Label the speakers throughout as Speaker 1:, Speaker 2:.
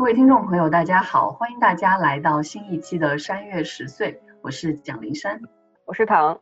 Speaker 1: 各位听众朋友，大家好，欢迎大家来到新一期的山月十岁，我是蒋灵山，
Speaker 2: 我是唐。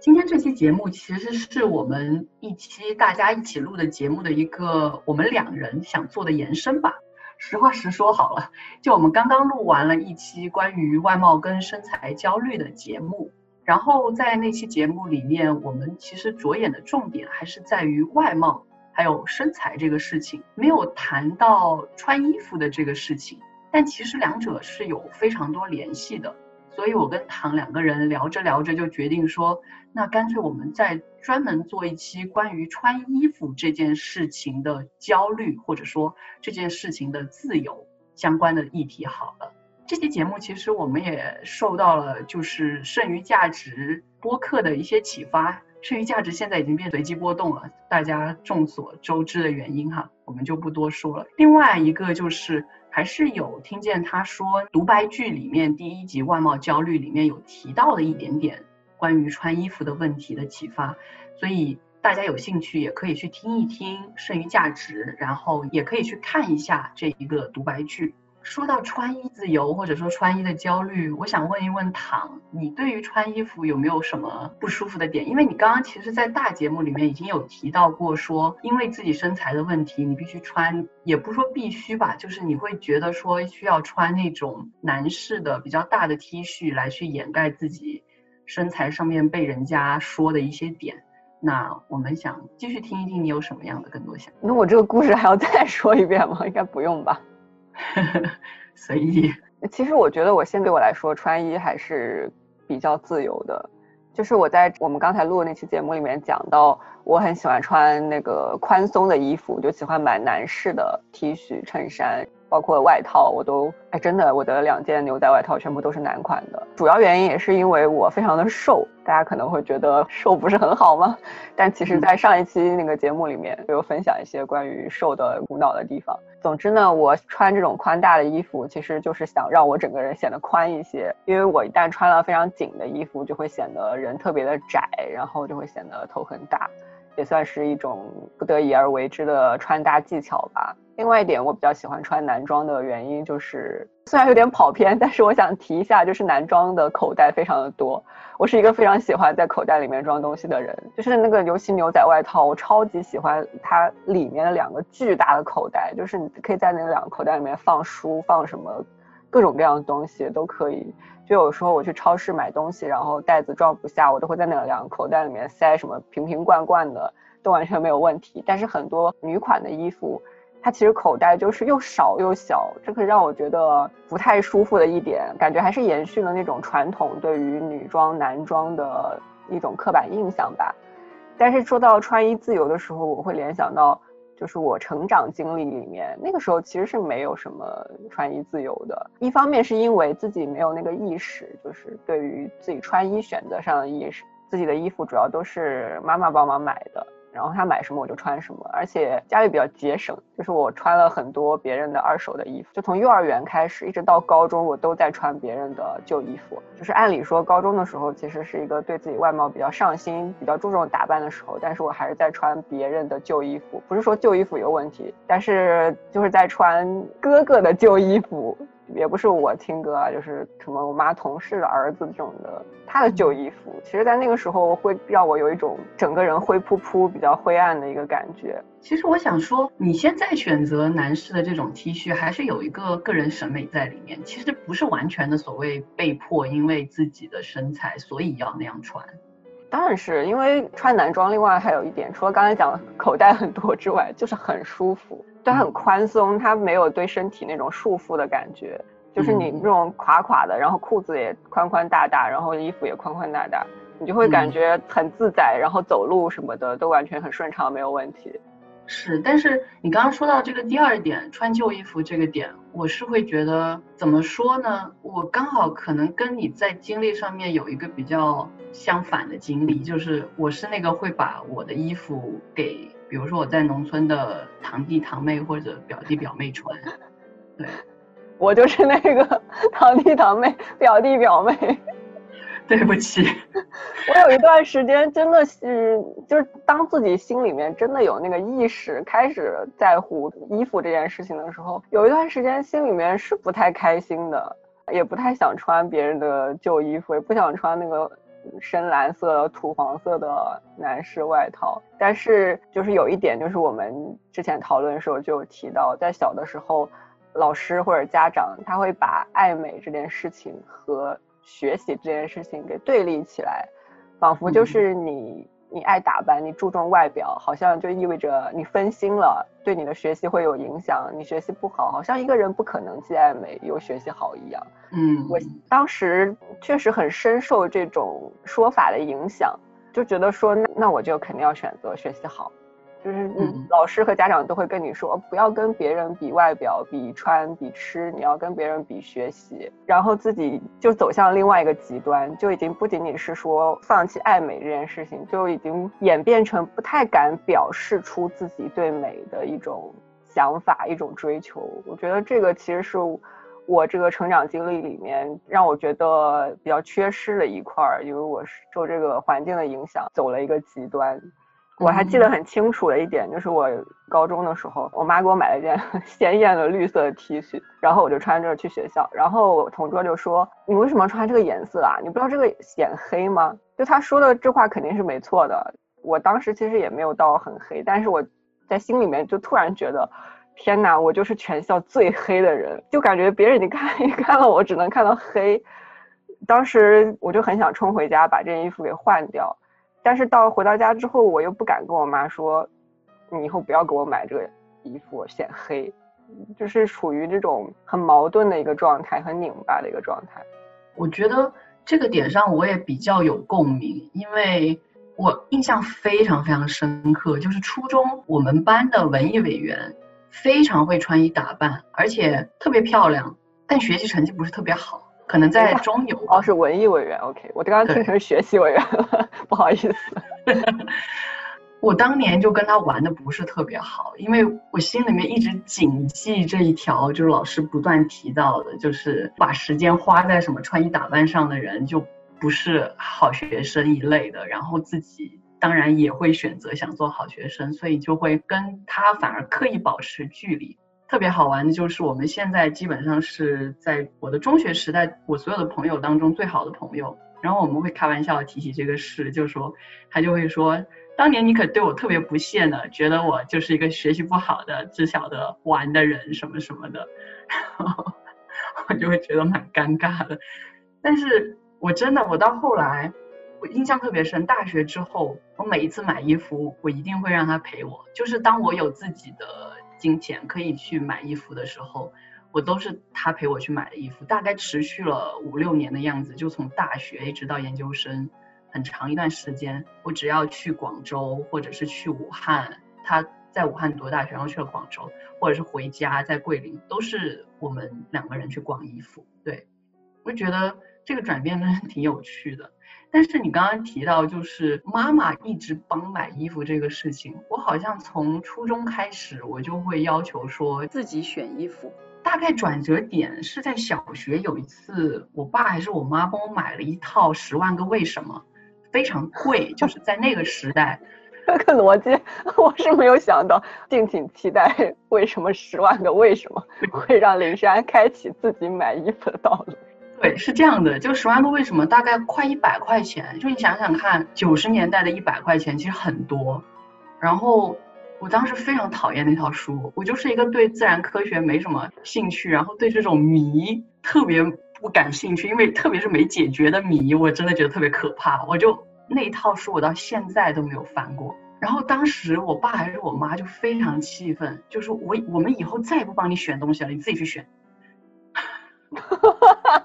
Speaker 1: 今天这期节目其实是我们一期大家一起录的节目的一个我们两人想做的延伸吧。实话实说好了，就我们刚刚录完了一期关于外貌跟身材焦虑的节目，然后在那期节目里面，我们其实着眼的重点还是在于外貌。还有身材这个事情没有谈到穿衣服的这个事情，但其实两者是有非常多联系的。所以我跟唐两个人聊着聊着就决定说，那干脆我们再专门做一期关于穿衣服这件事情的焦虑，或者说这件事情的自由相关的议题好了。这期节目其实我们也受到了就是剩余价值播客的一些启发。剩余价值现在已经变随机波动了，大家众所周知的原因哈，我们就不多说了。另外一个就是，还是有听见他说独白剧里面第一集外貌焦虑里面有提到的一点点关于穿衣服的问题的启发，所以大家有兴趣也可以去听一听剩余价值，然后也可以去看一下这一个独白剧。说到穿衣自由，或者说穿衣的焦虑，我想问一问唐，你对于穿衣服有没有什么不舒服的点？因为你刚刚其实，在大节目里面已经有提到过，说因为自己身材的问题，你必须穿，也不说必须吧，就是你会觉得说需要穿那种男士的比较大的 T 恤来去掩盖自己身材上面被人家说的一些点。那我们想继续听一听你有什么样的更多想？
Speaker 2: 那我这个故事还要再说一遍吗？应该不用吧。
Speaker 1: 随意，
Speaker 2: 其实我觉得我先对我来说，穿衣还是比较自由的。就是我在我们刚才录的那期节目里面讲到，我很喜欢穿那个宽松的衣服，就喜欢买男士的 T 恤、衬衫。包括外套，我都哎，真的，我的两件牛仔外套全部都是男款的。主要原因也是因为我非常的瘦，大家可能会觉得瘦不是很好吗？但其实，在上一期那个节目里面，有分享一些关于瘦的苦恼的地方。总之呢，我穿这种宽大的衣服，其实就是想让我整个人显得宽一些，因为我一旦穿了非常紧的衣服，就会显得人特别的窄，然后就会显得头很大。也算是一种不得已而为之的穿搭技巧吧。另外一点，我比较喜欢穿男装的原因就是，虽然有点跑偏，但是我想提一下，就是男装的口袋非常的多。我是一个非常喜欢在口袋里面装东西的人，就是那个尤其牛仔外套，我超级喜欢它里面的两个巨大的口袋，就是你可以在那两个口袋里面放书，放什么各种各样的东西都可以。就有时候我去超市买东西，然后袋子装不下，我都会在那两个口袋里面塞什么瓶瓶罐罐的，都完全没有问题。但是很多女款的衣服，它其实口袋就是又少又小，这个让我觉得不太舒服的一点，感觉还是延续了那种传统对于女装男装的一种刻板印象吧。但是说到穿衣自由的时候，我会联想到。就是我成长经历里面，那个时候其实是没有什么穿衣自由的。一方面是因为自己没有那个意识，就是对于自己穿衣选择上的意识，自己的衣服主要都是妈妈帮忙买的。然后他买什么我就穿什么，而且家里比较节省，就是我穿了很多别人的二手的衣服，就从幼儿园开始一直到高中，我都在穿别人的旧衣服。就是按理说高中的时候其实是一个对自己外貌比较上心、比较注重打扮的时候，但是我还是在穿别人的旧衣服。不是说旧衣服有问题，但是就是在穿哥哥的旧衣服。也不是我听歌啊，就是什么我妈同事的儿子这种的，他的旧衣服，其实，在那个时候会让我有一种整个人灰扑扑、比较灰暗的一个感觉。
Speaker 1: 其实我想说，你现在选择男士的这种 T 恤，还是有一个个人审美在里面。其实不是完全的所谓被迫，因为自己的身材，所以要那样穿。
Speaker 2: 当然是因为穿男装，另外还有一点，除了刚才讲口袋很多之外，就是很舒服。它很宽松，它没有对身体那种束缚的感觉，就是你那种垮垮的，然后裤子也宽宽大大，然后衣服也宽宽大大，你就会感觉很自在，然后走路什么的都完全很顺畅，没有问题。
Speaker 1: 是，但是你刚刚说到这个第二点，穿旧衣服这个点，我是会觉得怎么说呢？我刚好可能跟你在经历上面有一个比较相反的经历，就是我是那个会把我的衣服给。比如说我在农村的堂弟堂妹或者表弟表妹穿，对，
Speaker 2: 我就是那个 堂弟堂妹表弟表妹，
Speaker 1: 对不起，
Speaker 2: 我有一段时间真的是，就是当自己心里面真的有那个意识，开始在乎衣服这件事情的时候，有一段时间心里面是不太开心的，也不太想穿别人的旧衣服，也不想穿那个深蓝色、土黄色的男士外套。但是就是有一点，就是我们之前讨论的时候就有提到，在小的时候，老师或者家长他会把爱美这件事情和学习这件事情给对立起来。仿佛就是你，你爱打扮，你注重外表，好像就意味着你分心了，对你的学习会有影响。你学习不好，好像一个人不可能既爱美又学习好一样。
Speaker 1: 嗯，
Speaker 2: 我当时确实很深受这种说法的影响，就觉得说，那那我就肯定要选择学习好。就是老师和家长都会跟你说，不要跟别人比外表、比穿、比吃，你要跟别人比学习，然后自己就走向另外一个极端，就已经不仅仅是说放弃爱美这件事情，就已经演变成不太敢表示出自己对美的一种想法、一种追求。我觉得这个其实是我这个成长经历里面让我觉得比较缺失的一块儿，因为我是受这个环境的影响，走了一个极端。我还记得很清楚的一点，就是我高中的时候，我妈给我买了一件 鲜艳的绿色的 T 恤，然后我就穿着去学校，然后我同桌就说：“你为什么穿这个颜色啊？你不知道这个显黑吗？”就他说的这话肯定是没错的。我当时其实也没有到很黑，但是我在心里面就突然觉得，天哪，我就是全校最黑的人，就感觉别人你看一看 了我只能看到黑。当时我就很想冲回家把这件衣服给换掉。但是到回到家之后，我又不敢跟我妈说，你以后不要给我买这个衣服，显黑，就是处于这种很矛盾的一个状态，很拧巴的一个状态。
Speaker 1: 我觉得这个点上我也比较有共鸣，因为我印象非常非常深刻，就是初中我们班的文艺委员非常会穿衣打扮，而且特别漂亮，但学习成绩不是特别好。可能在中游
Speaker 2: 哦，是文艺委员，OK，我刚刚听成学习委员了，不好意思。
Speaker 1: 我当年就跟他玩的不是特别好，因为我心里面一直谨记这一条，就是老师不断提到的，就是把时间花在什么穿衣打扮上的人就不是好学生一类的，然后自己当然也会选择想做好学生，所以就会跟他反而刻意保持距离。特别好玩的就是，我们现在基本上是在我的中学时代，我所有的朋友当中最好的朋友。然后我们会开玩笑提起这个事，就说他就会说，当年你可对我特别不屑呢，觉得我就是一个学习不好的、只晓得玩的人什么什么的。然 后我就会觉得蛮尴尬的。但是我真的，我到后来，我印象特别深，大学之后，我每一次买衣服，我一定会让他陪我，就是当我有自己的。金钱可以去买衣服的时候，我都是他陪我去买的衣服，大概持续了五六年的样子，就从大学一直到研究生，很长一段时间，我只要去广州或者是去武汉，他在武汉读大学，然后去了广州，或者是回家在桂林，都是我们两个人去逛衣服。对，我就觉得这个转变真是 挺有趣的。但是你刚刚提到，就是妈妈一直帮买衣服这个事情，我好像从初中开始，我就会要求说自己选衣服。大概转折点是在小学有一次，我爸还是我妈帮我买了一套《十万个为什么》，非常贵，就是在那个时代。
Speaker 2: 这个逻辑 我是没有想到，敬请期待为什么十万个为什么会让林珊开启自己买衣服的道路。
Speaker 1: 对，是这样的，就十万个为什么大概快一百块钱，就你想想看，九十年代的一百块钱其实很多。然后我当时非常讨厌那套书，我就是一个对自然科学没什么兴趣，然后对这种谜特别不感兴趣，因为特别是没解决的谜，我真的觉得特别可怕。我就那一套书我到现在都没有翻过。然后当时我爸还是我妈就非常气愤，就说我我们以后再也不帮你选东西了，你自己去选。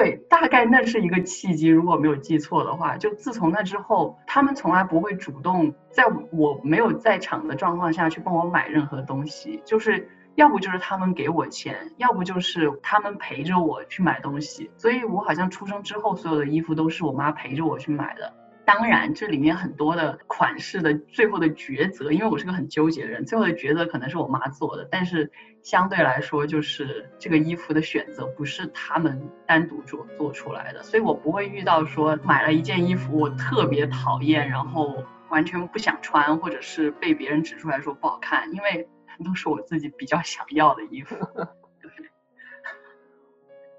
Speaker 1: 对，大概那是一个契机，如果没有记错的话，就自从那之后，他们从来不会主动在我没有在场的状况下去帮我买任何东西，就是要不就是他们给我钱，要不就是他们陪着我去买东西。所以我好像出生之后，所有的衣服都是我妈陪着我去买的。当然，这里面很多的款式的最后的抉择，因为我是个很纠结的人，最后的抉择可能是我妈做的，但是相对来说，就是这个衣服的选择不是他们单独做做出来的，所以我不会遇到说买了一件衣服我特别讨厌，然后完全不想穿，或者是被别人指出来说不好看，因为都是我自己比较想要的衣服。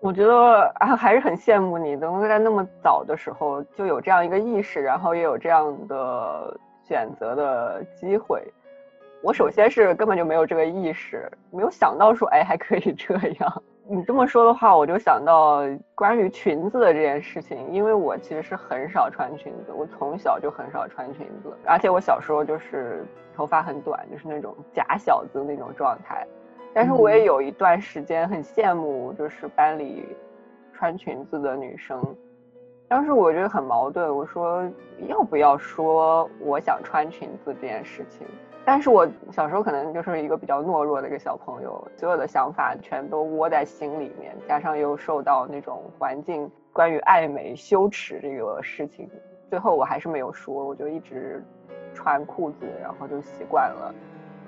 Speaker 2: 我觉得啊，还是很羡慕你能够在那么早的时候就有这样一个意识，然后也有这样的选择的机会。我首先是根本就没有这个意识，没有想到说，哎，还可以这样。你这么说的话，我就想到关于裙子的这件事情，因为我其实是很少穿裙子，我从小就很少穿裙子，而且我小时候就是头发很短，就是那种假小子那种状态。但是我也有一段时间很羡慕，就是班里穿裙子的女生。当时我觉得很矛盾，我说要不要说我想穿裙子这件事情？但是我小时候可能就是一个比较懦弱的一个小朋友，所有的想法全都窝在心里面，加上又受到那种环境关于爱美羞耻这个事情，最后我还是没有说，我就一直穿裤子，然后就习惯了。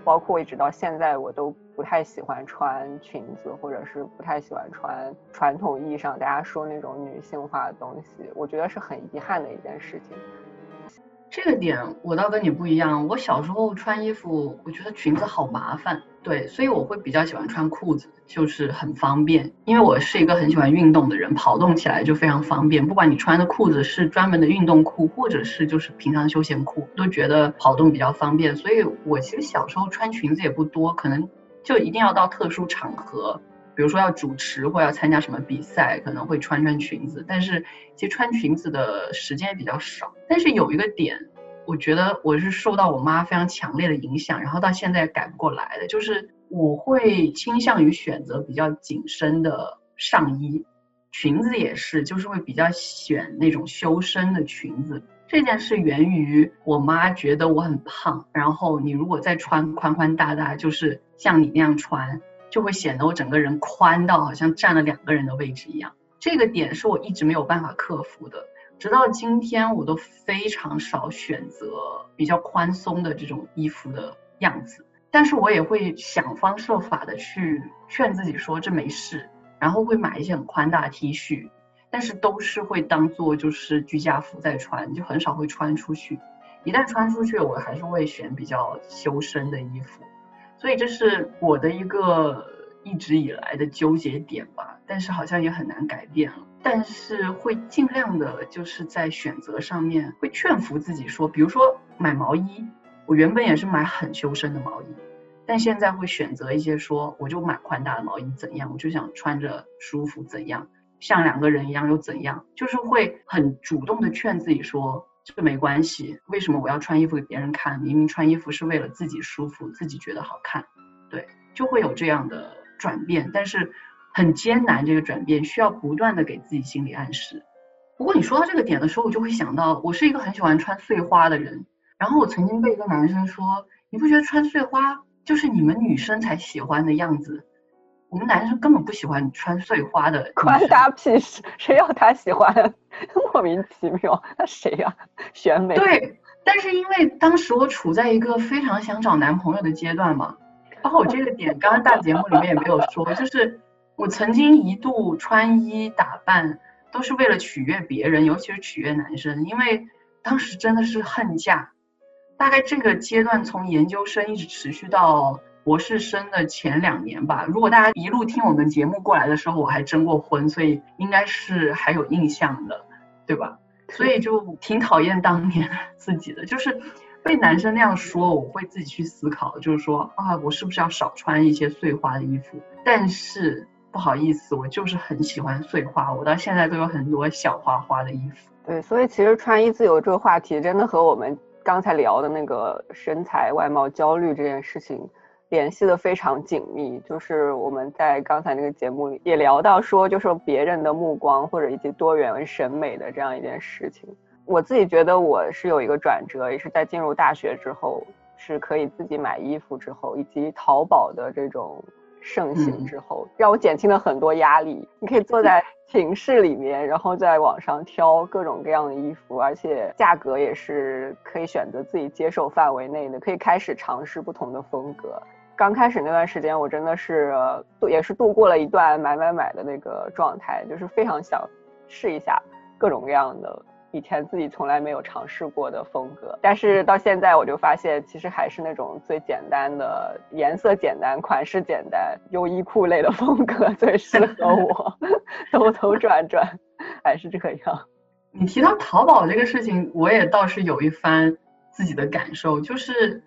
Speaker 2: 包括一直到现在，我都不太喜欢穿裙子，或者是不太喜欢穿传统意义上大家说那种女性化的东西，我觉得是很遗憾的一件事情。
Speaker 1: 这个点我倒跟你不一样，我小时候穿衣服，我觉得裙子好麻烦，对，所以我会比较喜欢穿裤子，就是很方便。因为我是一个很喜欢运动的人，跑动起来就非常方便。不管你穿的裤子是专门的运动裤，或者是就是平常休闲裤，都觉得跑动比较方便。所以我其实小时候穿裙子也不多，可能就一定要到特殊场合。比如说要主持或要参加什么比赛，可能会穿穿裙子，但是其实穿裙子的时间也比较少。但是有一个点，我觉得我是受到我妈非常强烈的影响，然后到现在改不过来的，就是我会倾向于选择比较紧身的上衣，裙子也是，就是会比较选那种修身的裙子。这件事源于我妈觉得我很胖，然后你如果再穿宽宽大大，就是像你那样穿。就会显得我整个人宽到好像占了两个人的位置一样，这个点是我一直没有办法克服的，直到今天我都非常少选择比较宽松的这种衣服的样子，但是我也会想方设法的去劝自己说这没事，然后会买一些很宽大的 T 恤，但是都是会当做就是居家服在穿，就很少会穿出去，一旦穿出去，我还是会选比较修身的衣服。所以这是我的一个一直以来的纠结点吧，但是好像也很难改变了。但是会尽量的，就是在选择上面会劝服自己说，比如说买毛衣，我原本也是买很修身的毛衣，但现在会选择一些说，我就买宽大的毛衣怎样，我就想穿着舒服怎样，像两个人一样又怎样，就是会很主动的劝自己说。这没关系，为什么我要穿衣服给别人看？明明穿衣服是为了自己舒服，自己觉得好看，对，就会有这样的转变，但是很艰难。这个转变需要不断的给自己心理暗示。不过你说到这个点的时候，我就会想到，我是一个很喜欢穿碎花的人。然后我曾经被一个男生说，你不觉得穿碎花就是你们女生才喜欢的样子？我们男生根本不喜欢穿碎花的，
Speaker 2: 关他屁事！谁要他喜欢？莫名其妙，那谁呀？选美。
Speaker 1: 对，但是因为当时我处在一个非常想找男朋友的阶段嘛，包括我这个点，刚刚大节目里面也没有说，就是我曾经一度穿衣打扮都是为了取悦别人，尤其是取悦男生，因为当时真的是恨嫁。大概这个阶段从研究生一直持续到。博士生的前两年吧，如果大家一路听我们节目过来的时候，我还征过婚，所以应该是还有印象的，对吧？所以就挺讨厌当年 自己的，就是被男生那样说，我会自己去思考，就是说啊，我是不是要少穿一些碎花的衣服？但是不好意思，我就是很喜欢碎花，我到现在都有很多小花花的衣服。
Speaker 2: 对，所以其实穿衣自由这个话题，真的和我们刚才聊的那个身材外貌焦虑这件事情。联系的非常紧密，就是我们在刚才那个节目里也聊到说，就是别人的目光或者以及多元审美的这样一件事情。我自己觉得我是有一个转折，也是在进入大学之后，是可以自己买衣服之后，以及淘宝的这种盛行之后，让我减轻了很多压力。你可以坐在寝室里面，然后在网上挑各种各样的衣服，而且价格也是可以选择自己接受范围内的，可以开始尝试不同的风格。刚开始那段时间，我真的是度也是度过了一段买买买的那个状态，就是非常想试一下各种各样的。以前自己从来没有尝试过的风格，但是到现在我就发现，其实还是那种最简单的颜色简单、款式简单、优衣库类的风格最适合我。兜兜转转，还是这样。
Speaker 1: 你提到淘宝这个事情，我也倒是有一番自己的感受，就是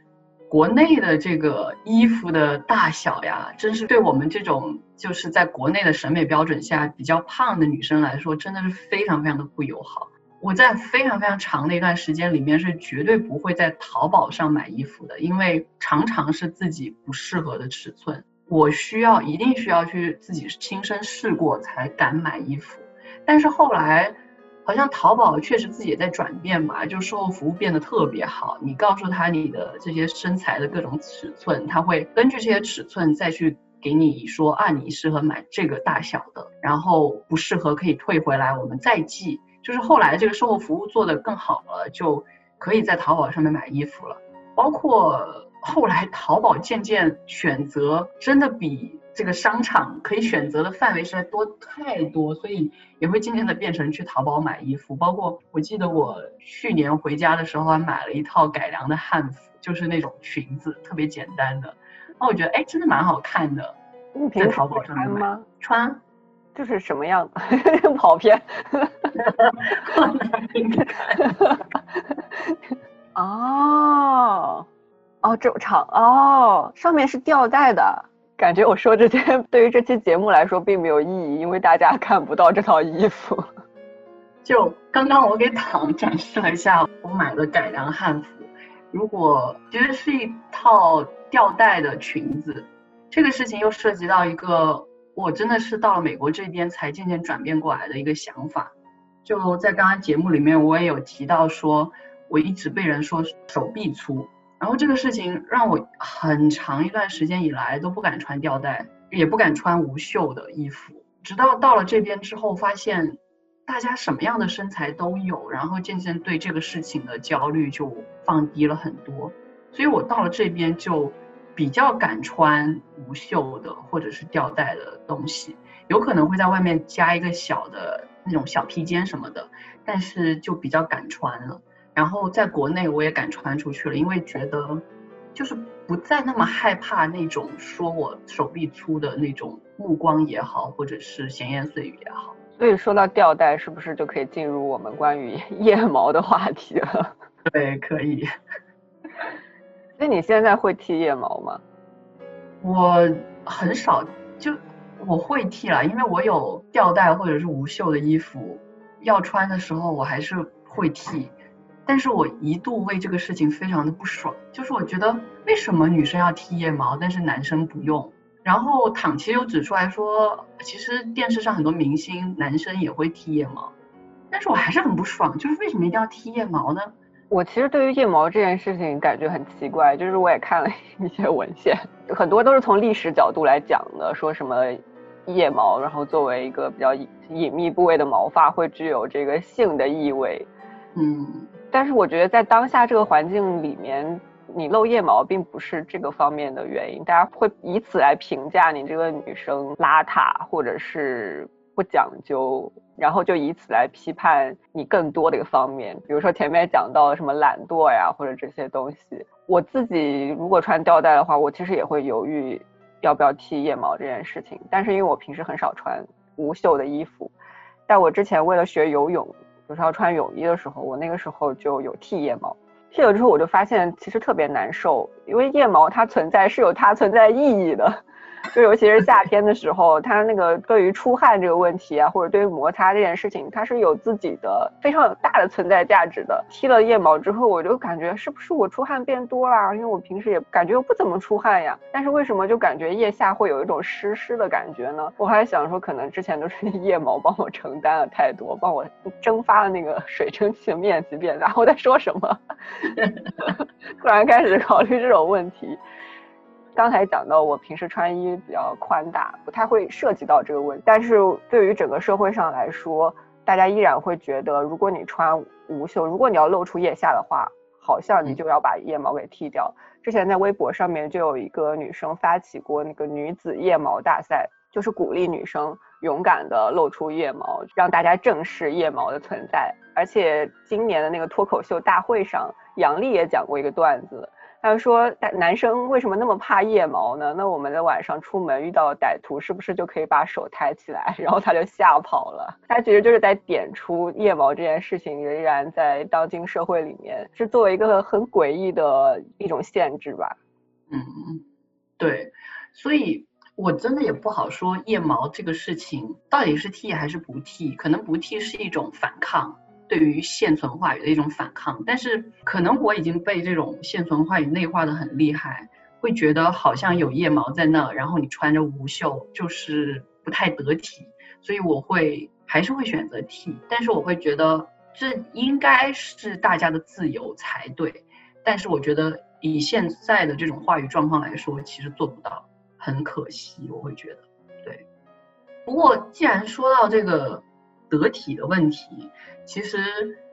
Speaker 1: 国内的这个衣服的大小呀，真是对我们这种就是在国内的审美标准下比较胖的女生来说，真的是非常非常的不友好。我在非常非常长的一段时间里面是绝对不会在淘宝上买衣服的，因为常常是自己不适合的尺寸，我需要一定需要去自己亲身试过才敢买衣服。但是后来好像淘宝确实自己也在转变嘛，就售后服务变得特别好，你告诉他你的这些身材的各种尺寸，他会根据这些尺寸再去给你说啊，你适合买这个大小的，然后不适合可以退回来，我们再寄。就是后来这个售后服务做得更好了，就可以在淘宝上面买衣服了。包括后来淘宝渐渐选择真的比这个商场可以选择的范围实在多太多，所以也会渐渐的变成去淘宝买衣服。包括我记得我去年回家的时候还买了一套改良的汉服，就是那种裙子，特别简单的。那我觉得哎，真的蛮好看的。在淘宝上面
Speaker 2: 买
Speaker 1: 穿。
Speaker 2: 就是什么样子？跑偏。哦，哦，这么长哦，上面是吊带的。感觉我说这些 对于这期节目来说并没有意义，因为大家看不到这套衣服。
Speaker 1: 就刚刚我给躺展示了一下我买的改良汉服，如果其实是一套吊带的裙子，这个事情又涉及到一个。我真的是到了美国这边才渐渐转变过来的一个想法，就在刚刚节目里面我也有提到说，我一直被人说手臂粗，然后这个事情让我很长一段时间以来都不敢穿吊带，也不敢穿无袖的衣服，直到到了这边之后，发现大家什么样的身材都有，然后渐渐对这个事情的焦虑就放低了很多，所以我到了这边就。比较敢穿无袖的或者是吊带的东西，有可能会在外面加一个小的那种小披肩什么的，但是就比较敢穿了。然后在国内我也敢穿出去了，因为觉得就是不再那么害怕那种说我手臂粗的那种目光也好，或者是闲言碎语也好。
Speaker 2: 所以说到吊带，是不是就可以进入我们关于 腋毛的话题了？
Speaker 1: 对，可以。
Speaker 2: 那你现在会剃腋毛吗？
Speaker 1: 我很少，就我会剃了，因为我有吊带或者是无袖的衣服要穿的时候，我还是会剃。但是我一度为这个事情非常的不爽，就是我觉得为什么女生要剃腋毛，但是男生不用？然后躺其实又指出来说，其实电视上很多明星男生也会剃腋毛，但是我还是很不爽，就是为什么一定要剃腋毛呢？
Speaker 2: 我其实对于腋毛这件事情感觉很奇怪，就是我也看了一些文献，很多都是从历史角度来讲的，说什么腋毛，然后作为一个比较隐秘部位的毛发，会具有这个性的意味。
Speaker 1: 嗯，
Speaker 2: 但是我觉得在当下这个环境里面，你露腋毛并不是这个方面的原因，大家会以此来评价你这个女生邋遢，或者是。不讲究，然后就以此来批判你更多的一个方面，比如说前面讲到什么懒惰呀，或者这些东西。我自己如果穿吊带的话，我其实也会犹豫要不要剃腋毛这件事情。但是因为我平时很少穿无袖的衣服，但我之前为了学游泳，就是要穿泳衣的时候，我那个时候就有剃腋毛。剃了之后，我就发现其实特别难受，因为腋毛它存在是有它存在意义的。就尤其是夏天的时候，它那个对于出汗这个问题啊，或者对于摩擦这件事情，它是有自己的非常大的存在价值的。剃了腋毛之后，我就感觉是不是我出汗变多了？因为我平时也感觉我不怎么出汗呀，但是为什么就感觉腋下会有一种湿湿的感觉呢？我还想说，可能之前都是 腋毛帮我承担了太多，帮我蒸发了那个水蒸气的面积变大。我在说什么？突然开始考虑这种问题。刚才讲到我平时穿衣比较宽大，不太会涉及到这个问题。但是对于整个社会上来说，大家依然会觉得，如果你穿无袖，如果你要露出腋下的话，好像你就要把腋毛给剃掉。之前在微博上面就有一个女生发起过那个女子腋毛大赛，就是鼓励女生勇敢的露出腋毛，让大家正视腋毛的存在。而且今年的那个脱口秀大会上，杨笠也讲过一个段子。他说：“男生为什么那么怕腋毛呢？那我们在晚上出门遇到歹徒，是不是就可以把手抬起来，然后他就吓跑了？他其实就是在点出腋毛这件事情仍然在当今社会里面是作为一个很诡异的一种限制吧。
Speaker 1: 嗯，对，所以我真的也不好说腋毛这个事情到底是剃还是不剃，可能不剃是一种反抗。”对于现存话语的一种反抗，但是可能我已经被这种现存话语内化的很厉害，会觉得好像有腋毛在那，然后你穿着无袖就是不太得体，所以我会还是会选择 T，但是我会觉得这应该是大家的自由才对，但是我觉得以现在的这种话语状况来说，其实做不到，很可惜，我会觉得对。不过既然说到这个。得体的问题，其实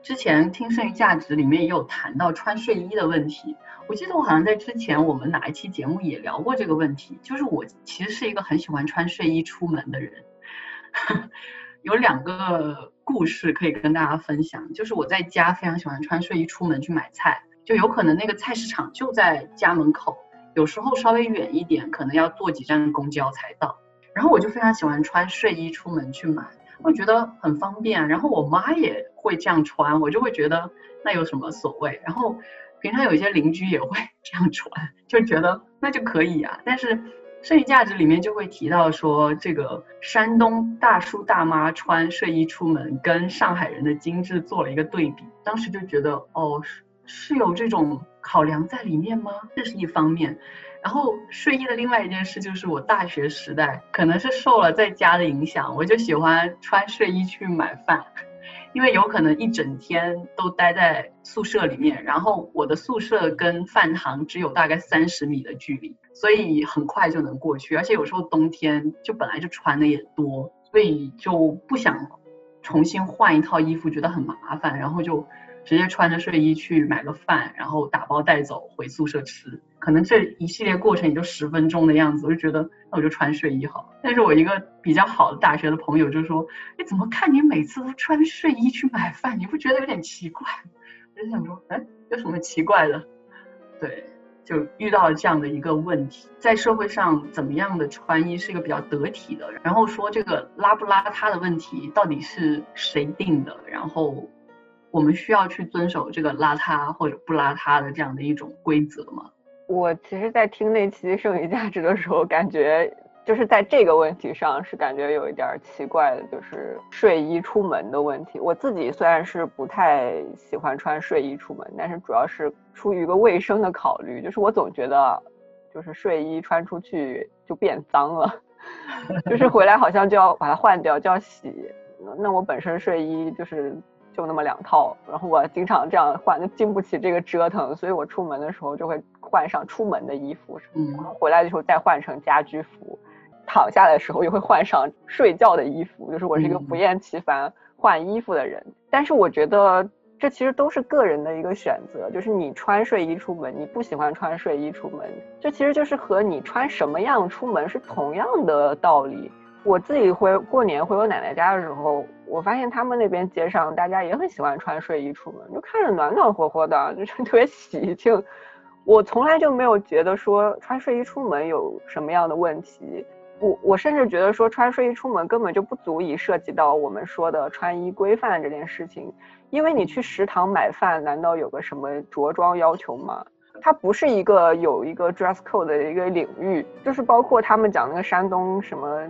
Speaker 1: 之前听剩余价值里面也有谈到穿睡衣的问题。我记得我好像在之前我们哪一期节目也聊过这个问题。就是我其实是一个很喜欢穿睡衣出门的人，有两个故事可以跟大家分享。就是我在家非常喜欢穿睡衣出门去买菜，就有可能那个菜市场就在家门口，有时候稍微远一点，可能要坐几站公交才到。然后我就非常喜欢穿睡衣出门去买。会觉得很方便，然后我妈也会这样穿，我就会觉得那有什么所谓。然后平常有一些邻居也会这样穿，就觉得那就可以啊。但是剩余价值里面就会提到说，这个山东大叔大妈穿睡衣出门，跟上海人的精致做了一个对比。当时就觉得，哦，是是有这种考量在里面吗？这是一方面。然后睡衣的另外一件事就是我大学时代可能是受了在家的影响，我就喜欢穿睡衣去买饭，因为有可能一整天都待在宿舍里面，然后我的宿舍跟饭堂只有大概三十米的距离，所以很快就能过去，而且有时候冬天就本来就穿的也多，所以就不想重新换一套衣服，觉得很麻烦，然后就。直接穿着睡衣去买个饭，然后打包带走回宿舍吃，可能这一系列过程也就十分钟的样子，我就觉得那我就穿睡衣好了。但是我一个比较好的大学的朋友就说，哎，怎么看你每次都穿睡衣去买饭，你不觉得有点奇怪？我就想说，哎，有什么奇怪的？对，就遇到了这样的一个问题，在社会上怎么样的穿衣是一个比较得体的？然后说这个邋不邋遢的问题到底是谁定的？然后。我们需要去遵守这个邋遢或者不邋遢的这样的一种规则吗？
Speaker 2: 我其实，在听那期剩余价值的时候，感觉就是在这个问题上是感觉有一点奇怪的，就是睡衣出门的问题。我自己虽然是不太喜欢穿睡衣出门，但是主要是出于一个卫生的考虑，就是我总觉得，就是睡衣穿出去就变脏了，就是回来好像就要把它换掉，就要洗。那我本身睡衣就是。就那么两套，然后我经常这样换，就经不起这个折腾，所以我出门的时候就会换上出门的衣服，然后，回来的时候再换成家居服，躺下的时候又会换上睡觉的衣服，就是我是一个不厌其烦换衣服的人。但是我觉得这其实都是个人的一个选择，就是你穿睡衣出门，你不喜欢穿睡衣出门，这其实就是和你穿什么样出门是同样的道理。我自己回过年回我奶奶家的时候，我发现他们那边街上大家也很喜欢穿睡衣出门，就看着暖暖和和的，就是特别喜庆。我从来就没有觉得说穿睡衣出门有什么样的问题。我我甚至觉得说穿睡衣出门根本就不足以涉及到我们说的穿衣规范这件事情，因为你去食堂买饭，难道有个什么着装要求吗？它不是一个有一个 dress code 的一个领域，就是包括他们讲那个山东什么。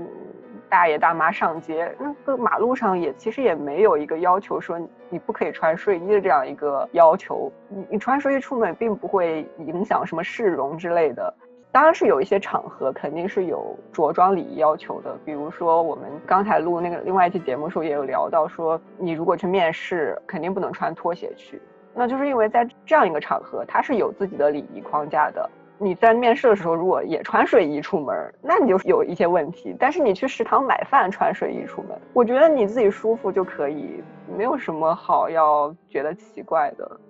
Speaker 2: 大爷大妈上街，那个马路上也其实也没有一个要求说你不可以穿睡衣的这样一个要求。你你穿睡衣出门并不会影响什么市容之类的。当然是有一些场合肯定是有着装礼仪要求的，比如说我们刚才录那个另外一期节目的时候也有聊到说，你如果去面试，肯定不能穿拖鞋去。那就是因为在这样一个场合，它是有自己的礼仪框架的。你在面试的时候如果也穿睡衣出门，那你就有一些问题。但是你去食堂买饭穿睡衣出门，我觉得你自己舒服就可以，没有什么好要觉得奇怪的。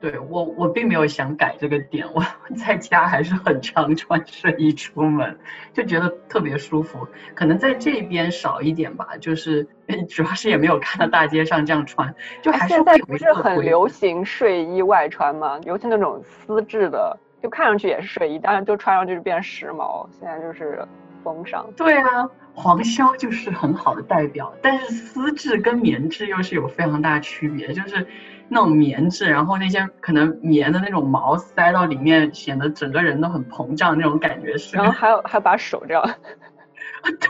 Speaker 1: 对我，我并没有想改这个点。我在家还是很常穿睡衣出门，就觉得特别舒服。可能在这边少一点吧，就是主要是也没有看到大街上这样穿，就还是
Speaker 2: 现在不是很流行睡衣外穿吗？尤其那种丝质的，就看上去也是睡衣，但是就穿上去就变时髦。现在就是风尚。
Speaker 1: 对啊，黄潇就是很好的代表，但是丝质跟棉质又是有非常大区别，就是。那种棉质，然后那些可能棉的那种毛塞到里面，显得整个人都很膨胀那种感觉是。
Speaker 2: 然后还有还把手这样，
Speaker 1: 对，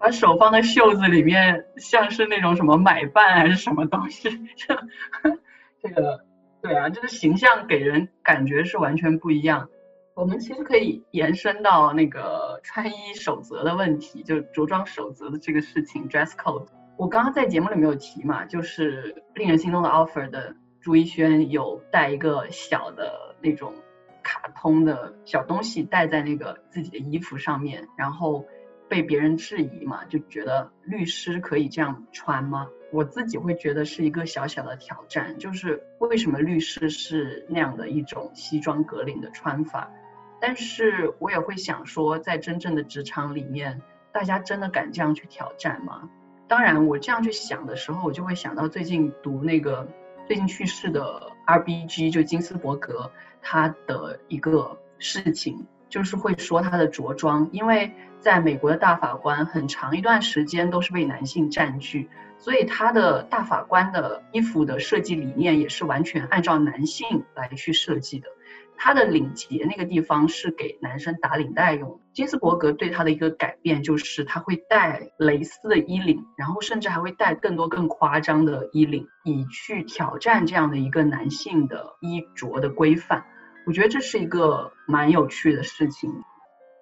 Speaker 1: 把手放在袖子里面，像是那种什么买办还是什么东西，这 这个对啊，这个形象给人感觉是完全不一样。我们其实可以延伸到那个穿衣守则的问题，就着装守则的这个事情，dress code。我刚刚在节目里面有提嘛，就是令人心动的 offer 的朱一轩有带一个小的那种卡通的小东西戴在那个自己的衣服上面，然后被别人质疑嘛，就觉得律师可以这样穿吗？我自己会觉得是一个小小的挑战，就是为什么律师是那样的一种西装革领的穿法？但是我也会想说，在真正的职场里面，大家真的敢这样去挑战吗？当然，我这样去想的时候，我就会想到最近读那个最近去世的 R B G，就金斯伯格他的一个事情，就是会说他的着装，因为在美国的大法官很长一段时间都是被男性占据，所以他的大法官的衣服的设计理念也是完全按照男性来去设计的。他的领结那个地方是给男生打领带用。金斯伯格对他的一个改变就是他会带蕾丝的衣领，然后甚至还会带更多更夸张的衣领，以去挑战这样的一个男性的衣着的规范。我觉得这是一个蛮有趣的事情。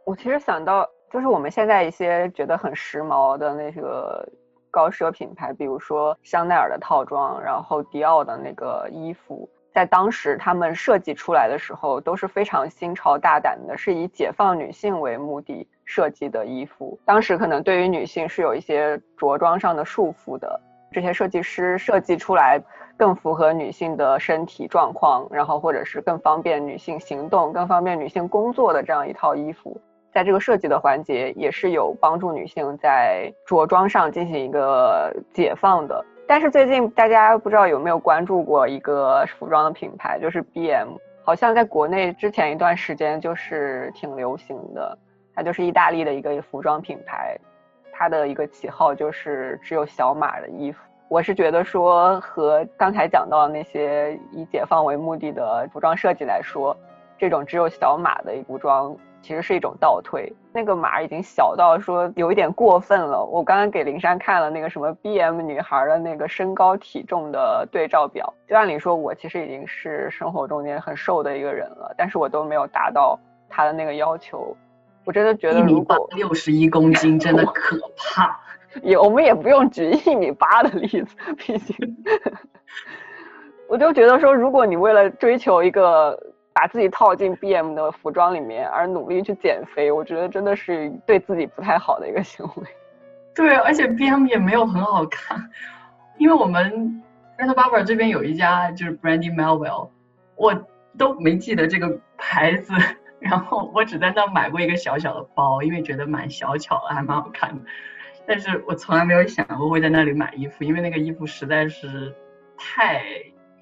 Speaker 2: 我其实想到，就是我们现在一些觉得很时髦的那个高奢品牌，比如说香奈儿的套装，然后迪奥的那个衣服。在当时，他们设计出来的时候都是非常新潮大胆的，是以解放女性为目的设计的衣服。当时可能对于女性是有一些着装上的束缚的，这些设计师设计出来更符合女性的身体状况，然后或者是更方便女性行动、更方便女性工作的这样一套衣服，在这个设计的环节也是有帮助女性在着装上进行一个解放的。但是最近大家不知道有没有关注过一个服装的品牌，就是 B.M，好像在国内之前一段时间就是挺流行的。它就是意大利的一个服装品牌，它的一个旗号就是只有小码的衣服。我是觉得说和刚才讲到那些以解放为目的的服装设计来说，这种只有小码的服装。其实是一种倒退，那个码已经小到说有一点过分了。我刚刚给林珊看了那个什么 B M 女孩的那个身高体重的对照表，就按理说我其实已经是生活中间很瘦的一个人了，但是我都没有达到她的那个要求。我真的觉得如果
Speaker 1: 六十一公斤 真的可怕，
Speaker 2: 也我们也不用举一米八的例子，毕竟，我就觉得说，如果你为了追求一个。把自己套进 B M 的服装里面，而努力去减肥，我觉得真的是对自己不太好的一个行为。
Speaker 1: 对，而且 B M 也没有很好看，因为我们 Santa Barbara 这边有一家就是 Brandy Melville，我都没记得这个牌子，然后我只在那买过一个小小的包，因为觉得蛮小巧的，还蛮好看的。但是我从来没有想过会在那里买衣服，因为那个衣服实在是太。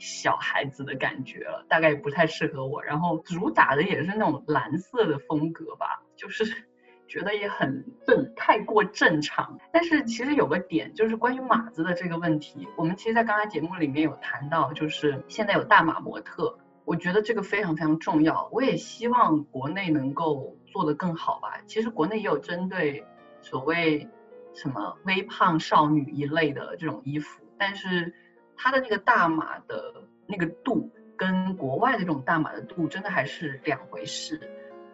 Speaker 1: 小孩子的感觉了，大概也不太适合我。然后主打的也是那种蓝色的风格吧，就是 觉得也很正，太过正常。但是其实有个点，就是关于码子的这个问题，我们其实，在刚才节目里面有谈到，就是现在有大码模特，我觉得这个非常非常重要。我也希望国内能够做得更好吧。其实国内也有针对所谓什么微胖少女一类的这种衣服，但是。它的那个大码的那个度跟国外的这种大码的度真的还是两回事，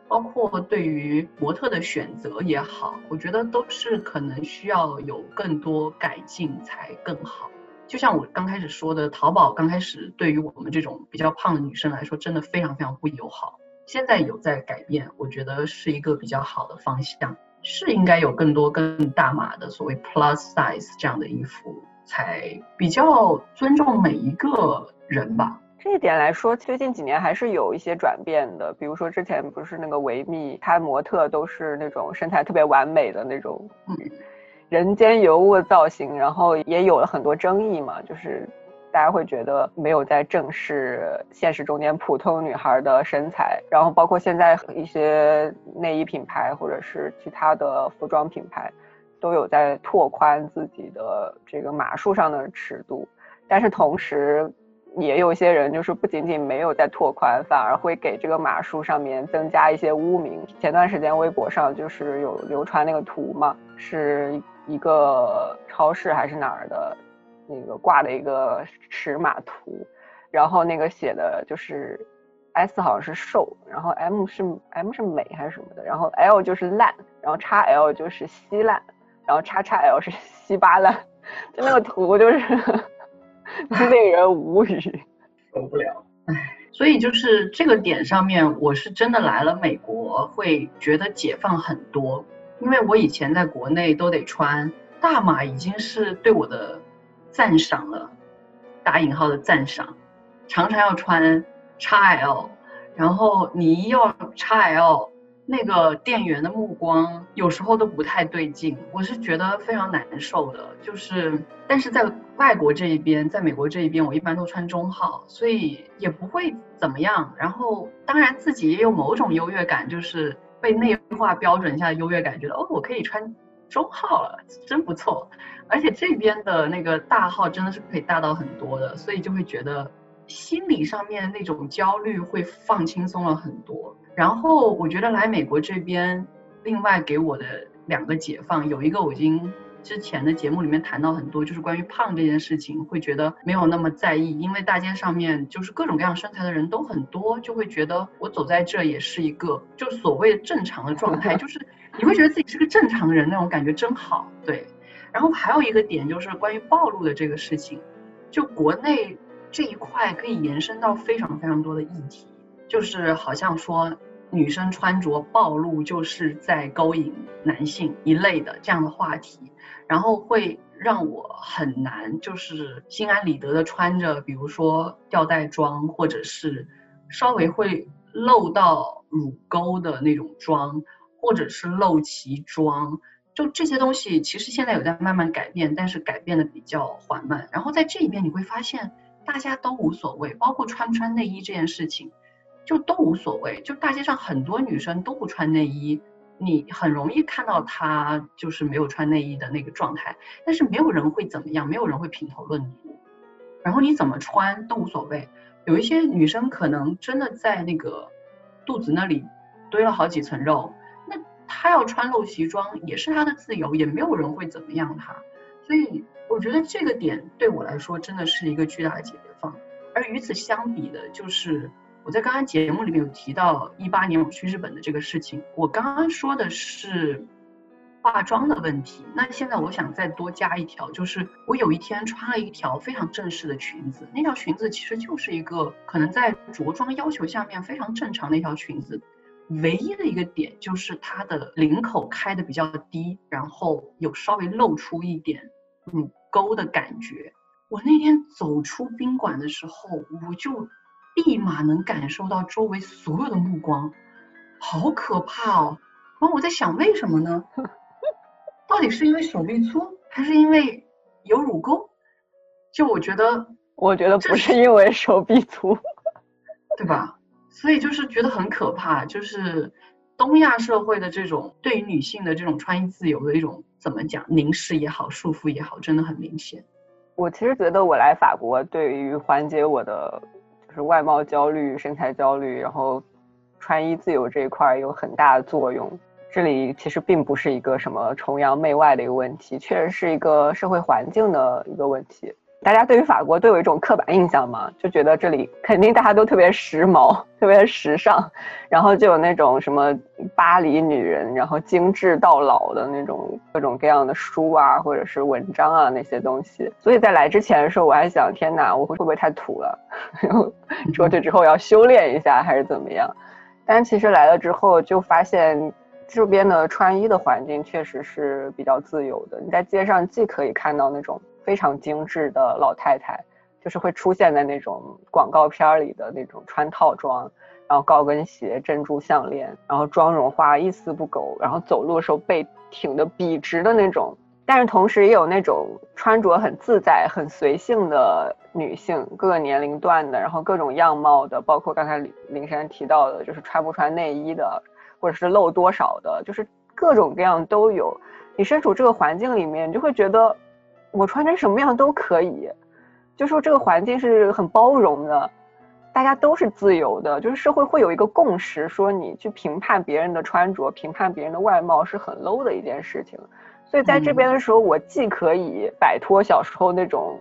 Speaker 1: 包括对于模特的选择也好，我觉得都是可能需要有更多改进才更好。就像我刚开始说的，淘宝刚开始对于我们这种比较胖的女生来说，真的非常非常不友好。现在有在改变，我觉得是一个比较好的方向，是应该有更多更大码的所谓 plus size 这样的衣服，才比较尊重每一个人吧。
Speaker 2: 这一点来说，最近几年还是有一些转变的。比如说之前不是那个维密，它模特都是那种身材特别完美的那种，人间尤物的造型，然后也有了很多争议嘛，就是大家会觉得没有在正视现实中间普通女孩的身材。然后包括现在一些内衣品牌或者是其他的服装品牌，都有在拓宽自己的这个码数上的尺度，但是同时。也有一些人就是不仅仅没有在拓宽，反而会给这个码数上面增加一些污名。前段时间微博上就是有流传那个图嘛，是一个超市还是哪儿的，那个挂的一个尺码图，然后那个写的就是 S 好像是瘦，然后 M 是 M 是美还是什么的，然后 L 就是烂，然后 XL 就是稀烂，然后 XXL 是稀巴烂，就那个图就是。令人无语，
Speaker 1: 受不了。唉，所以就是这个点上面，我是真的来了美国，会觉得解放很多。因为我以前在国内都得穿大码，已经是对我的赞赏了，打引号的赞赏，常常要穿 XL，然后你一要 XL。那个店员的目光有时候都不太对劲，我是觉得非常难受的。就是，但是在外国这一边，在美国这一边，我一般都穿中号，所以也不会怎么样。然后，当然自己也有某种优越感，就是被内化标准下的优越感，觉得哦，我可以穿中号了，真不错。而且这边的那个大号真的是可以大到很多的，所以就会觉得心理上面那种焦虑会放轻松了很多。然后我觉得来美国这边，另外给我的两个解放，有一个我已经之前的节目里面谈到很多，就是关于胖这件事情，会觉得没有那么在意，因为大街上面就是各种各样身材的人都很多，就会觉得我走在这也是一个就所谓正常的状态，就是你会觉得自己是个正常人那种感觉真好。对，然后还有一个点就是关于暴露的这个事情，就国内这一块可以延伸到非常非常多的议题，就是好像说。女生穿着暴露就是在勾引男性一类的这样的话题，然后会让我很难就是心安理得的穿着，比如说吊带装，或者是稍微会露到乳沟的那种装，或者是露脐装，就这些东西其实现在有在慢慢改变，但是改变的比较缓慢。然后在这一边你会发现大家都无所谓，包括穿不穿内衣这件事情。就都无所谓，就大街上很多女生都不穿内衣，你很容易看到她就是没有穿内衣的那个状态，但是没有人会怎么样，没有人会评头论足，然后你怎么穿都无所谓。有一些女生可能真的在那个肚子那里堆了好几层肉，那她要穿露脐装也是她的自由，也没有人会怎么样她。所以我觉得这个点对我来说真的是一个巨大的解放。而与此相比的就是。我在刚刚节目里面有提到一八年我去日本的这个事情，我刚刚说的是化妆的问题。那现在我想再多加一条，就是我有一天穿了一条非常正式的裙子，那条裙子其实就是一个可能在着装要求下面非常正常的一条裙子，唯一的一个点就是它的领口开的比较低，然后有稍微露出一点乳沟的感觉。我那天走出宾馆的时候，我就。立马能感受到周围所有的目光，好可怕哦！然后我在想，为什么呢？到底是因为手臂粗，还是因为有乳沟？就我觉得，
Speaker 2: 我觉得不是因为手臂粗，
Speaker 1: 对吧？所以就是觉得很可怕，就是东亚社会的这种对于女性的这种穿衣自由的一种怎么讲凝视也好，束缚也好，真的很明显。
Speaker 2: 我其实觉得我来法国对于缓解我的。外貌焦虑、身材焦虑，然后穿衣自由这一块有很大的作用。这里其实并不是一个什么崇洋媚外的一个问题，确实是一个社会环境的一个问题。大家对于法国都有一种刻板印象嘛，就觉得这里肯定大家都特别时髦、特别时尚，然后就有那种什么巴黎女人，然后精致到老的那种各种各样的书啊，或者是文章啊那些东西。所以在来之前的时候，我还想，天哪，我会会不会太土了？然后说这之后要修炼一下还是怎么样？但其实来了之后就发现，这边的穿衣的环境确实是比较自由的。你在街上既可以看到那种非常精致的老太太，就是会出现在那种广告片里的那种穿套装，然后高跟鞋、珍珠项链，然后妆容花一丝不苟，然后走路的时候背挺得笔直的那种。但是同时也有那种穿着很自在、很随性的女性，各个年龄段的，然后各种样貌的，包括刚才林珊提到的，就是穿不穿内衣的，或者是露多少的，就是各种各样都有。你身处这个环境里面，你就会觉得我穿成什么样都可以，就说这个环境是很包容的，大家都是自由的，就是社会会有一个共识，说你去评判别人的穿着、评判别人的外貌是很 low 的一件事情。所以在这边的时候，我既可以摆脱小时候那种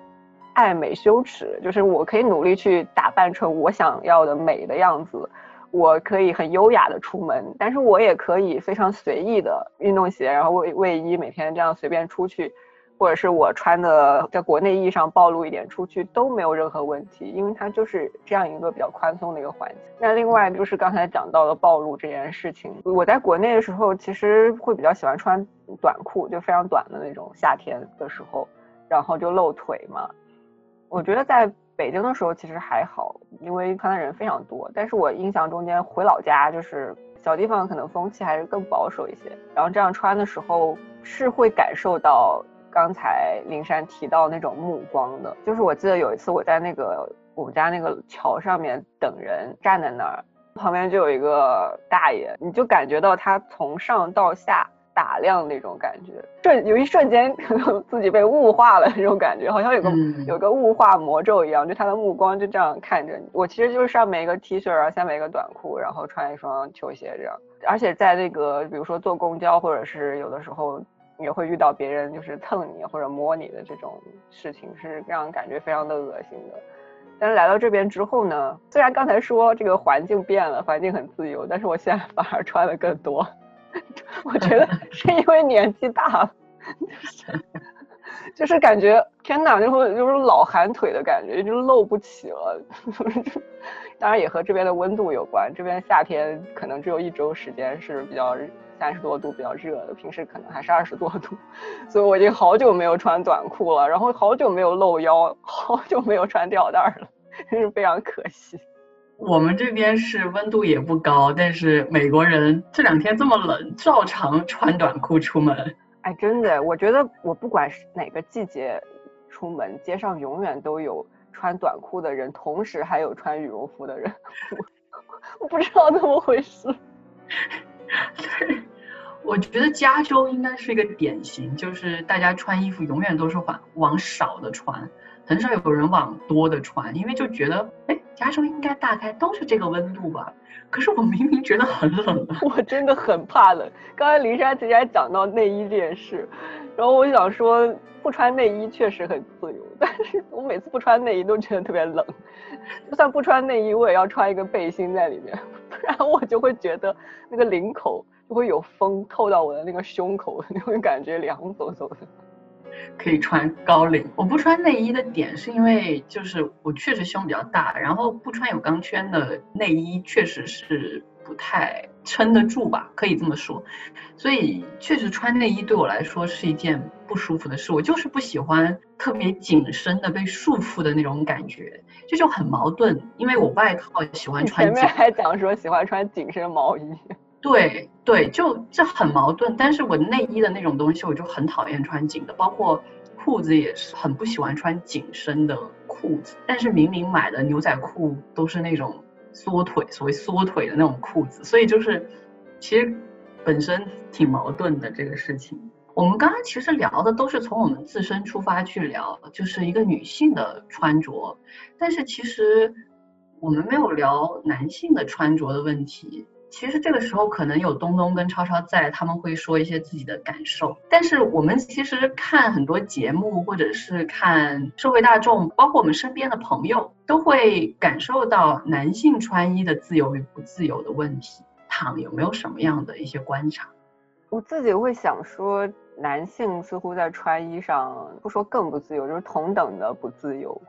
Speaker 2: 爱美羞耻，就是我可以努力去打扮成我想要的美的样子，我可以很优雅的出门，但是我也可以非常随意的运动鞋，然后卫卫衣每天这样随便出去。或者是我穿的在国内意义上暴露一点出去都没有任何问题，因为它就是这样一个比较宽松的一个环境。那另外就是刚才讲到的暴露这件事情，我在国内的时候其实会比较喜欢穿短裤，就非常短的那种，夏天的时候，然后就露腿嘛。我觉得在北京的时候其实还好，因为穿的人非常多。但是我印象中间回老家就是小地方可能风气还是更保守一些，然后这样穿的时候是会感受到。刚才灵山提到那种目光的，就是我记得有一次我在那个我们家那个桥上面等人，站在那儿，旁边就有一个大爷，你就感觉到他从上到下打量那种感觉，瞬有一瞬间可能自己被物化了那种感觉，好像有个有个物化魔咒一样，就他的目光就这样看着你。我其实就是上面一个 T 恤啊，下面一个短裤，然后穿一双球鞋这样，而且在那个比如说坐公交或者是有的时候。也会遇到别人就是蹭你或者摸你的这种事情，是让人感觉非常的恶心的。但是来到这边之后呢，虽然刚才说这个环境变了，环境很自由，但是我现在反而穿的更多。我觉得 是因为年纪大了，就是感觉天哪，就会就是老寒腿的感觉，就露不起了。当然也和这边的温度有关，这边夏天可能只有一周时间是比较。三十多度比较热的，平时可能还是二十多度，所以我已经好久没有穿短裤了，然后好久没有露腰，好久没有穿吊带了，真是非常可惜。
Speaker 1: 我们这边是温度也不高，但是美国人这两天这么冷，照常穿短裤出门。
Speaker 2: 哎，真的，我觉得我不管是哪个季节出门，街上永远都有穿短裤的人，同时还有穿羽绒服的人，我不知道怎么回事。
Speaker 1: 对，我觉得加州应该是一个典型，就是大家穿衣服永远都是往往少的穿，很少有人往多的穿，因为就觉得，哎，加州应该大概都是这个温度吧。可是我明明觉得很冷，
Speaker 2: 我真的很怕冷。刚才林珊其实还讲到内衣这件事，然后我想说，不穿内衣确实很自由，但是我每次不穿内衣都觉得特别冷，就算不穿内衣，我也要穿一个背心在里面。不然我就会觉得那个领口就会有风透到我的那个胸口，就会感觉凉飕飕的。
Speaker 1: 可以穿高领，我不穿内衣的点是因为就是我确实胸比较大，然后不穿有钢圈的内衣确实是不太撑得住吧，可以这么说。所以确实穿内衣对我来说是一件不舒服的事，我就是不喜欢特别紧身的被束缚的那种感觉。这就很矛盾，因为我外套喜欢穿。
Speaker 2: 前面还讲说喜欢穿紧身毛衣。
Speaker 1: 对对，就这很矛盾。但是我内衣的那种东西，我就很讨厌穿紧的，包括裤子也是很不喜欢穿紧身的裤子。但是明明买的牛仔裤都是那种缩腿，所谓缩腿的那种裤子，所以就是其实本身挺矛盾的这个事情。我们刚刚其实聊的都是从我们自身出发去聊，就是一个女性的穿着，但是其实我们没有聊男性的穿着的问题。其实这个时候可能有东东跟超超在，他们会说一些自己的感受。但是我们其实看很多节目，或者是看社会大众，包括我们身边的朋友，都会感受到男性穿衣的自由与不自由的问题。躺有没有什么样的一些观察？
Speaker 2: 我自己会想说。男性似乎在穿衣上不说更不自由，就是同等的不自由。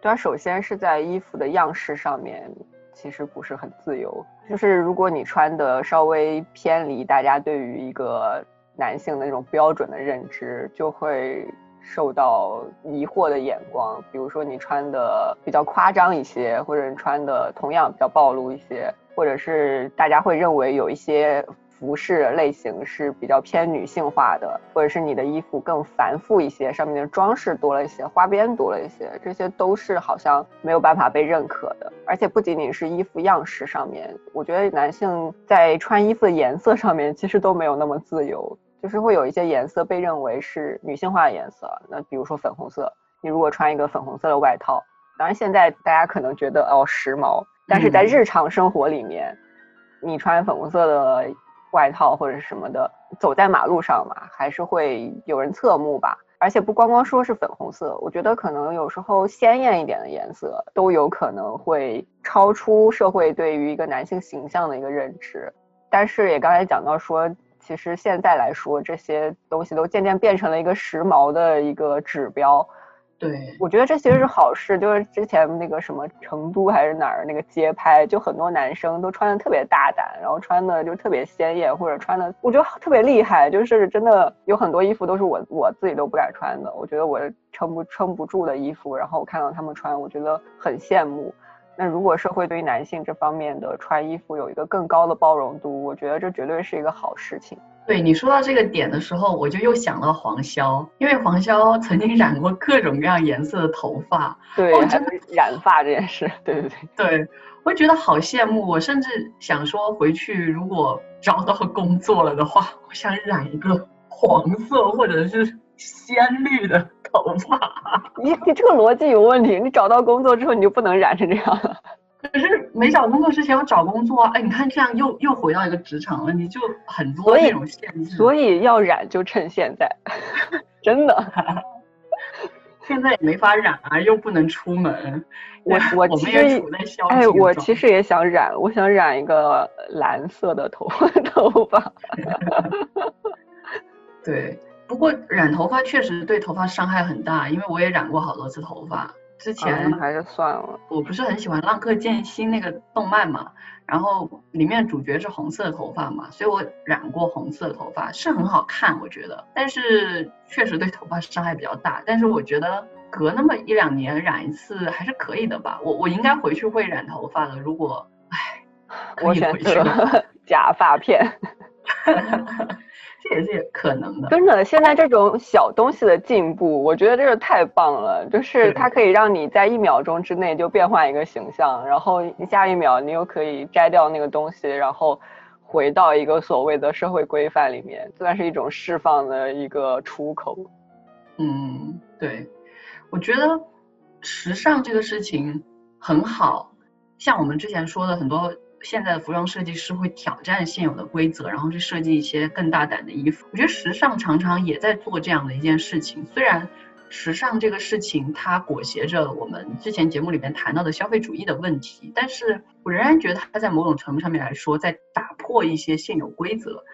Speaker 2: 对，首先是在衣服的样式上面，其实不是很自由。就是如果你穿的稍微偏离大家对于一个男性的那种标准的认知，就会受到疑惑的眼光。比如说你穿的比较夸张一些，或者你穿的同样比较暴露一些，或者是大家会认为有一些。服饰类型是比较偏女性化的，或者是你的衣服更繁复一些，上面的装饰多了一些，花边多了一些，这些都是好像没有办法被认可的。而且不仅仅是衣服样式上面，我觉得男性在穿衣服的颜色上面其实都没有那么自由，就是会有一些颜色被认为是女性化的颜色。那比如说粉红色，你如果穿一个粉红色的外套，当然现在大家可能觉得哦时髦，但是在日常生活里面，你穿粉红色的。外套或者什么的，走在马路上嘛，还是会有人侧目吧。而且不光光说是粉红色，我觉得可能有时候鲜艳一点的颜色都有可能会超出社会对于一个男性形象的一个认知。但是也刚才讲到说，其实现在来说，这些东西都渐渐变成了一个时髦的一个指标。
Speaker 1: 对，
Speaker 2: 我觉得这其实是好事。就是之前那个什么成都还是哪儿那个街拍，就很多男生都穿的特别大胆，然后穿的就特别鲜艳，或者穿的我觉得特别厉害。就是真的有很多衣服都是我我自己都不敢穿的，我觉得我撑不撑不住的衣服，然后我看到他们穿，我觉得很羡慕。那如果社会对于男性这方面的穿衣服有一个更高的包容度，我觉得这绝对是一个好事情。
Speaker 1: 对你说到这个点的时候，我就又想到黄潇，因为黄潇曾经染过各种各样颜色的头发，
Speaker 2: 对，真的染发这件事，对对对，
Speaker 1: 对我觉得好羡慕。我甚至想说，回去如果找到工作了的话，我想染一个黄色或者是鲜绿的头发。
Speaker 2: 你你这个逻辑有问题，你找到工作之后你就不能染成这样了。
Speaker 1: 可是没找工作之前要找工作啊！哎，你看这样又又回到一个职场了，你，就很多那种限制。
Speaker 2: 所以要染就趁现在，真的。
Speaker 1: 现在也没法染啊，又不能出门。
Speaker 2: 我 我其实哎，我其实也想染，我想染一个蓝色的头头发。
Speaker 1: 对，不过染头发确实对头发伤害很大，因为我也染过好多次头发。之前
Speaker 2: 还是算了，
Speaker 1: 我不是很喜欢《浪客剑心》那个动漫嘛，然后里面主角是红色头发嘛，所以我染过红色的头发，是很好看，我觉得，但是确实对头发伤害比较大。但是我觉得隔那么一两年染一次还是可以的吧，我我应该回去会染头发的。如果，唉，
Speaker 2: 我选择 假发片。
Speaker 1: 这也是可能的，
Speaker 2: 真的。现在这种小东西的进步，我觉得真是太棒了。就是它可以让你在一秒钟之内就变换一个形象，然后下一秒你又可以摘掉那个东西，然后回到一个所谓的社会规范里面，算是一种释放的一个出口。
Speaker 1: 嗯，对，我觉得时尚这个事情很好，像我们之前说的很多。现在的服装设计师会挑战现有的规则，然后去设计一些更大胆的衣服。我觉得时尚常常也在做这样的一件事情。虽然时尚这个事情它裹挟着我们之前节目里面谈到的消费主义的问题，但是我仍然觉得它在某种程度上面来说，在打破一些现有规则，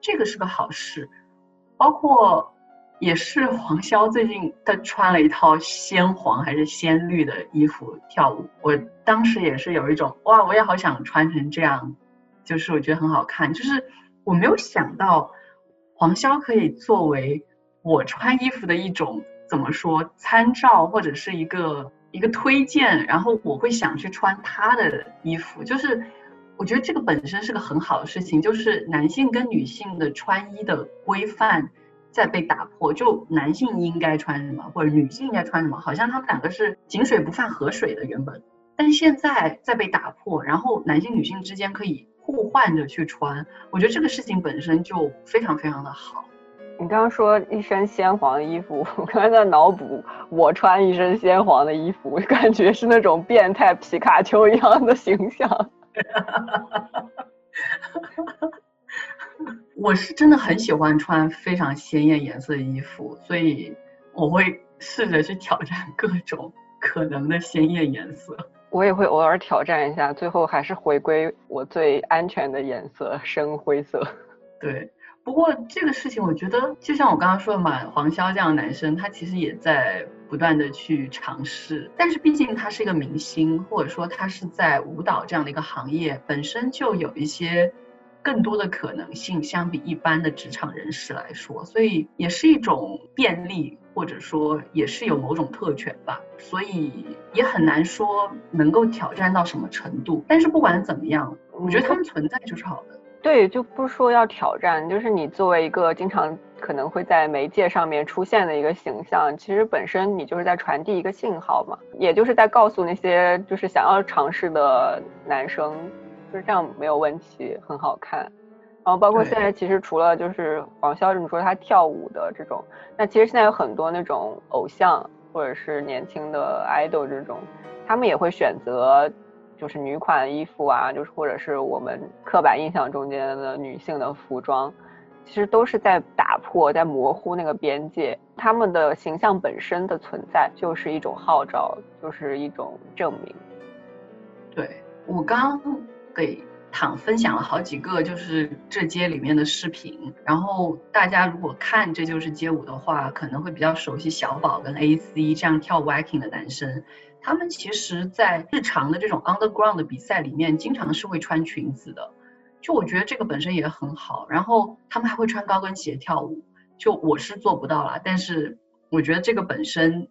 Speaker 1: 这个是个好事。包括。也是黄潇最近他穿了一套鲜黄还是鲜绿的衣服跳舞，我当时也是有一种哇，我也好想穿成这样，就是我觉得很好看，就是我没有想到黄潇可以作为我穿衣服的一种怎么说参照或者是一个一个推荐，然后我会想去穿他的衣服，就是我觉得这个本身是个很好的事情，就是男性跟女性的穿衣的规范。在被打破，就男性应该穿什么，或者女性应该穿什么，好像他们两个是井水不犯河水的原本，但现在在被打破，然后男性女性之间可以互换着去穿，我觉得这个事情本身就非常非常的好。
Speaker 2: 你刚刚说一身鲜黄的衣服，我刚才在脑补我穿一身鲜黄的衣服，感觉是那种变态皮卡丘一样的形象。
Speaker 1: 我是真的很喜欢穿非常鲜艳颜色的衣服，所以我会试着去挑战各种可能的鲜艳颜色。
Speaker 2: 我也会偶尔挑战一下，最后还是回归我最安全的颜色——深灰色。
Speaker 1: 对，不过这个事情我觉得，就像我刚刚说的嘛，黄潇这样的男生，他其实也在不断的去尝试。但是毕竟他是一个明星，或者说他是在舞蹈这样的一个行业，本身就有一些更多的可能性，相比一般的职场人士来说，所以也是一种便利，或者说也是有某种特权吧。所以也很难说能够挑战到什么程度。但是不管怎么样，我觉得他们存在就是好的。
Speaker 2: 对，就不说要挑战，就是你作为一个经常可能会在媒介上面出现的一个形象，其实本身你就是在传递一个信号嘛，也就是在告诉那些就是想要尝试的男生，就是这样没有问题，很好看。然后包括现在其实除了就是黄潇这么说他跳舞的这种，那其实现在有很多那种偶像或者是年轻的 idol 这种，他们也会选择。就是女款衣服啊，就是或者是我们刻板印象中间的女性的服装，其实都是在打破、在模糊那个边界。他们的形象本身的存在就是一种号召，就是一种证明。
Speaker 1: 对我刚给躺分享了好几个，就是这街里面的视频，然后大家如果看这就是街舞的话，可能会比较熟悉小宝跟 AC 这样跳 Viking 的男生。他们其实，在日常的这种 underground 的比赛里面，经常是会穿裙子的。就我觉得这个本身也很好。然后他们还会穿高跟鞋跳舞。就我是做不到了，但是我觉得这个本身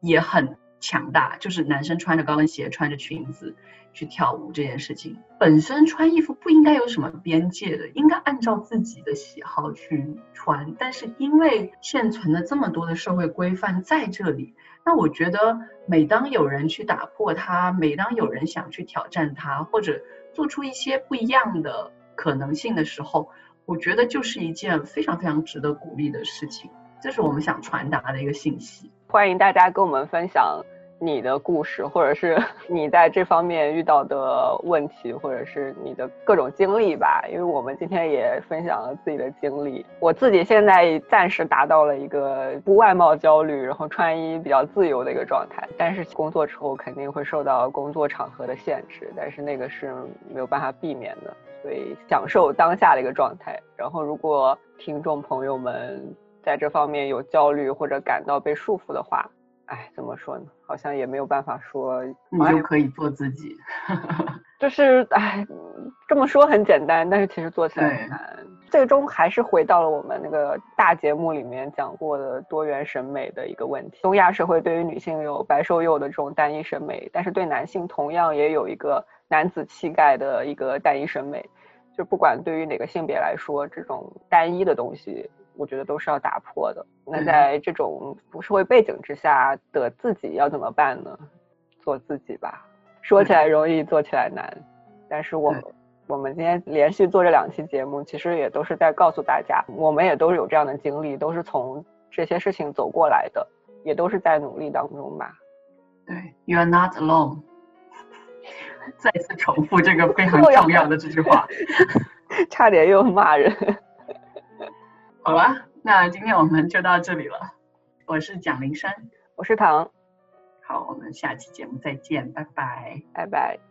Speaker 1: 也很强大。就是男生穿着高跟鞋、穿着裙子去跳舞这件事情，本身穿衣服不应该有什么边界的，应该按照自己的喜好去穿。但是因为现存的这么多的社会规范在这里。那我觉得，每当有人去打破它，每当有人想去挑战它，或者做出一些不一样的可能性的时候，我觉得就是一件非常非常值得鼓励的事情。这是我们想传达的一个信息。
Speaker 2: 欢迎大家跟我们分享。你的故事，或者是 你在这方面遇到的问题，或者是你的各种经历吧。因为我们今天也分享了自己的经历。我自己现在暂时达到了一个不外貌焦虑，然后穿衣比较自由的一个状态。但是工作之后肯定会受到工作场合的限制，但是那个是没有办法避免的。所以享受当下的一个状态。然后如果听众朋友们在这方面有焦虑或者感到被束缚的话，哎，怎么说呢？好像也没有办法说，
Speaker 1: 你就可以做自己。
Speaker 2: 就是哎，这么说很简单，但是其实做起来很难。最终还是回到了我们那个大节目里面讲过的多元审美的一个问题。东亚社会对于女性有白瘦幼的这种单一审美，但是对男性同样也有一个男子气概的一个单一审美。就不管对于哪个性别来说，这种单一的东西。我觉得都是要打破的。那在这种社会背景之下的自己要怎么办呢？做自己吧，说起来容易，做起来难。但是我们我们今天连续做这两期节目，其实也都是在告诉大家，我们也都是有这样的经历，都是从这些事情走过来的，也都是在努力当中吧。
Speaker 1: 对，You are not alone。再次重复这个非常 重要的这句话，
Speaker 2: 差点又骂人。
Speaker 1: 好吧，那今天我们就到这里了。我是蒋林山，
Speaker 2: 我是唐。
Speaker 1: 好，我们下期节目再见，拜拜，
Speaker 2: 拜拜。